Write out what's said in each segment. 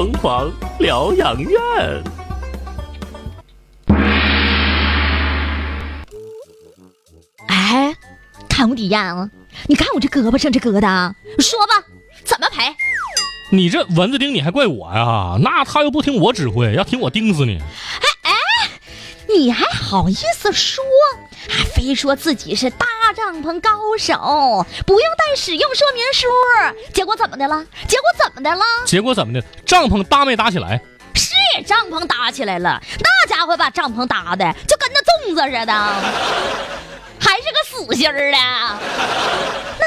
疯狂疗养院。哎，看我底呀！你看我这胳膊上这疙瘩，说吧，怎么赔？你这蚊子叮你还怪我呀？那他又不听我指挥，要听我叮死你！哎哎你还好意思说？还非说自己是搭帐篷高手，不用带使用说明书。结果怎么的了？结果怎么的了？结果怎么的？帐篷搭没搭起来？是帐篷搭起来了，那家伙把帐篷搭的就跟那粽子似的，还是个死心儿的，那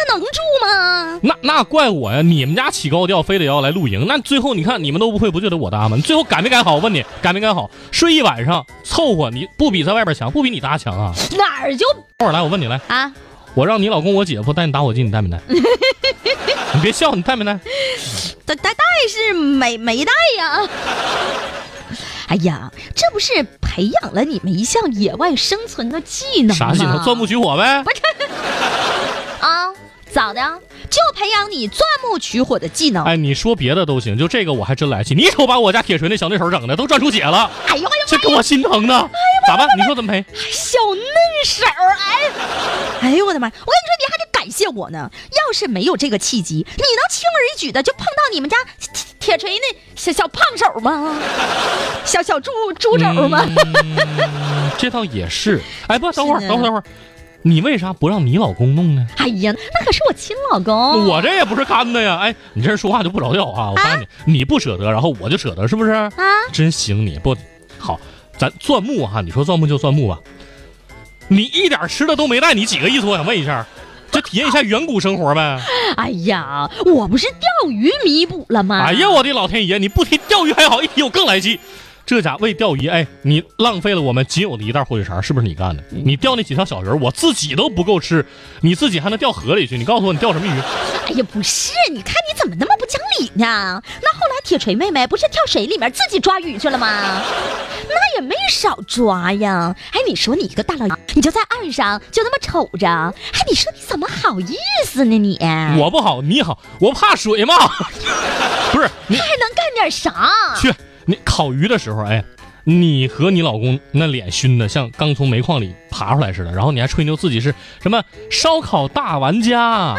能住吗？那那怪我呀！你们家起高调，非得要来露营，那最后你看你们都不会，不就得我搭吗？你最后改没改好？我问你，改没改好？睡一晚上凑合，你不比在外边强，不比你搭强啊？哪儿就等会儿来，我问你来啊？我让你老公我姐夫带你打火机，你带没带？你别笑，你带没带？带带带是没没带呀。哎呀，这不是培养了你们一项野外生存的技能吗？啥技能？钻木取火呗。不是啊，咋的？就培养你钻木取火的技能。哎，你说别的都行，就这个我还真来气。你瞅把我家铁锤那小嫩手整的都转出血了。哎呦哎呦，这给我心疼的。咋办？你说怎么赔？小嫩手，哎，哎呦我的妈！我跟你说，你还得感谢我呢。要是没有这个契机，你能轻而易举的就碰到你们家铁铁锤那小小胖手吗？小小猪猪肘吗？嗯这倒也是。哎，不，等会儿，等会儿，等会儿，你为啥不让你老公弄呢？哎呀，那可是我亲老公。我这也不是干的呀。哎，你这人说话就不着调啊！我告诉你，你不舍得，然后我就舍得，是不是？啊，真行你，不好，咱钻木哈，你说钻木就钻木吧。你一点吃的都没带，你几个意思？我想问一下，就体验一下远古生活呗。哎呀，我不是钓鱼弥补了吗？哎呀，我的老天爷！你不提钓鱼还好，一提我更来气。这家为钓鱼，哎，你浪费了我们仅有的一袋火腿肠，是不是你干的？你钓那几条小鱼，我自己都不够吃，你自己还能掉河里去？你告诉我，你钓什么鱼？哎呀，不是，你看你怎么那么不讲理呢？那后来铁锤妹妹不是跳水里面自己抓鱼去了吗？那也没少抓呀。哎，你说你一个大老爷，你就在岸上就那么瞅着，哎，你说你怎么好意思呢你？我不好，你好，我怕水吗。不是你还能干点啥？去，你烤鱼的时候，哎，你和你老公那脸熏的像刚从煤矿里爬出来似的，然后你还吹牛自己是什么烧烤大玩家、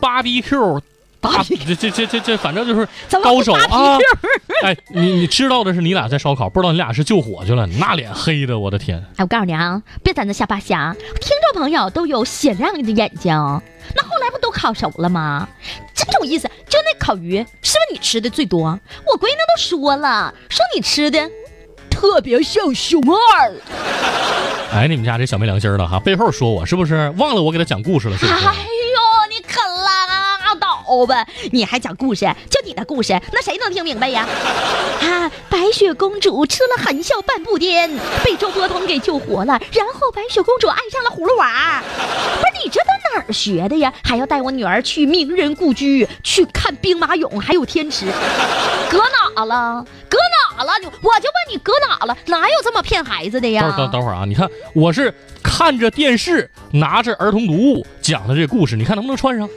芭比 Q 大，这这这这这，反正就是高手啊 哎，你你知道的是你俩在烧烤，不知道你俩是救火去了，那脸黑的，我的天！哎，我告诉你啊，别在那瞎扒瞎，听众朋友都有雪亮的眼睛。那后来不都烤熟了吗？真有意思，烤鱼，是不是你吃的最多？我闺女都说了，说你吃的特别像熊二。哎，你们家这小没良心儿的哈，背后说我是不是？忘了我给他讲故事了是不是？哎呦，你可拉倒吧！你还讲故事？就你的故事，那谁能听明白呀？啊，白雪公主吃了含笑半步癫，被周伯通给救活了，然后白雪公主爱上了葫芦娃。不是你这都哪儿学的呀？还要带我女儿去名人故居，去看兵马俑，还有天池，搁哪了？搁哪了？你我就问你搁哪了？哪有这么骗孩子的呀？等等等会儿啊！你看我是看着电视，拿着儿童读物讲的这故事，你看能不能串上？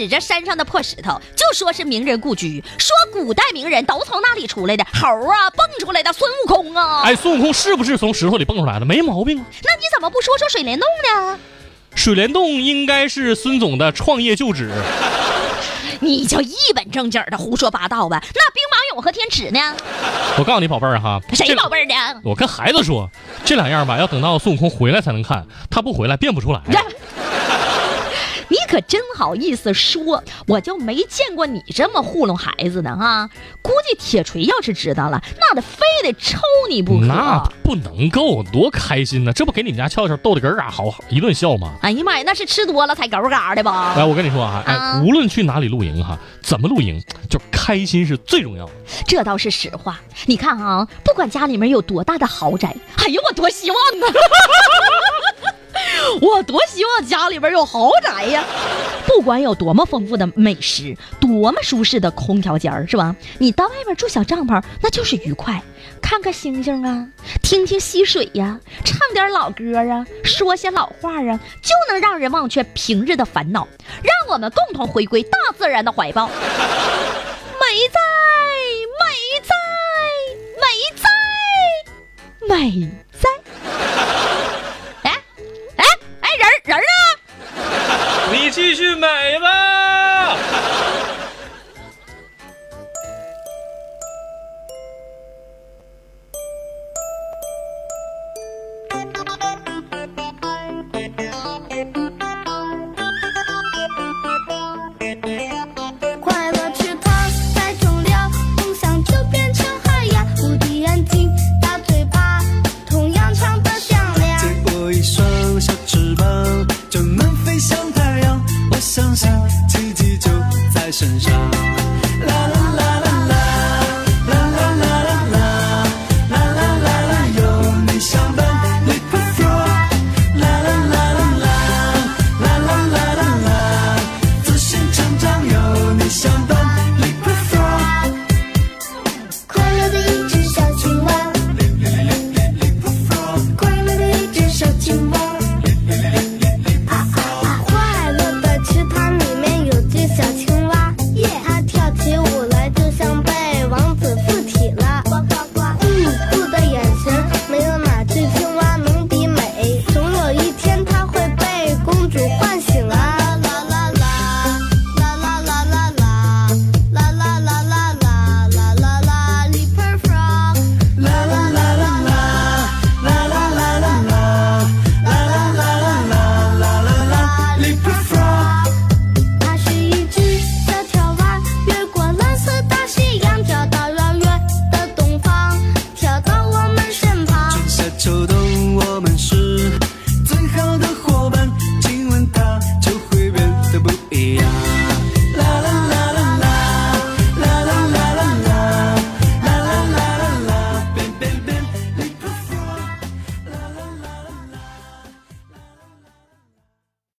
是指着山上的破石头，就说是名人故居，说古代名人都从那里出来的，猴啊蹦出来的孙悟空啊。哎，孙悟空是不是从石头里蹦出来的？没毛病啊！那你怎么不说说水帘洞呢？水帘洞应该是孙总的创业旧址。你就一本正经的胡说八道吧。那兵马俑和天池呢？我告诉你，宝贝儿哈，谁宝贝儿呢？我跟孩子说，这两样吧，要等到孙悟空回来才能看，他不回来变不出来。你可真好意思说，我就没见过你这么糊弄孩子的哈。估计铁锤要是知道了，那得非得抽你不可。那不能够，多开心呢！这不给你们家俏俏逗得咯儿啊，好好一顿笑吗？哎呀妈呀，那是吃多了才嘎嘎的吧？哎，我跟你说啊，哎，啊无论去哪里露营哈，怎么露营，就开心是最重要的。这倒是实话。你看啊，不管家里面有多大的豪宅，哎呀，我多希望啊！我多希望家里边有豪宅呀。不管有多么丰富的美食多么舒适的空调间儿是吧？你到外面住小帐篷那就是愉快。看看星星啊听听溪水呀唱点老歌啊说些老话啊就能让人忘却平日的烦恼让我们共同回归大自然的怀抱。美哉美哉美哉美继续买吧。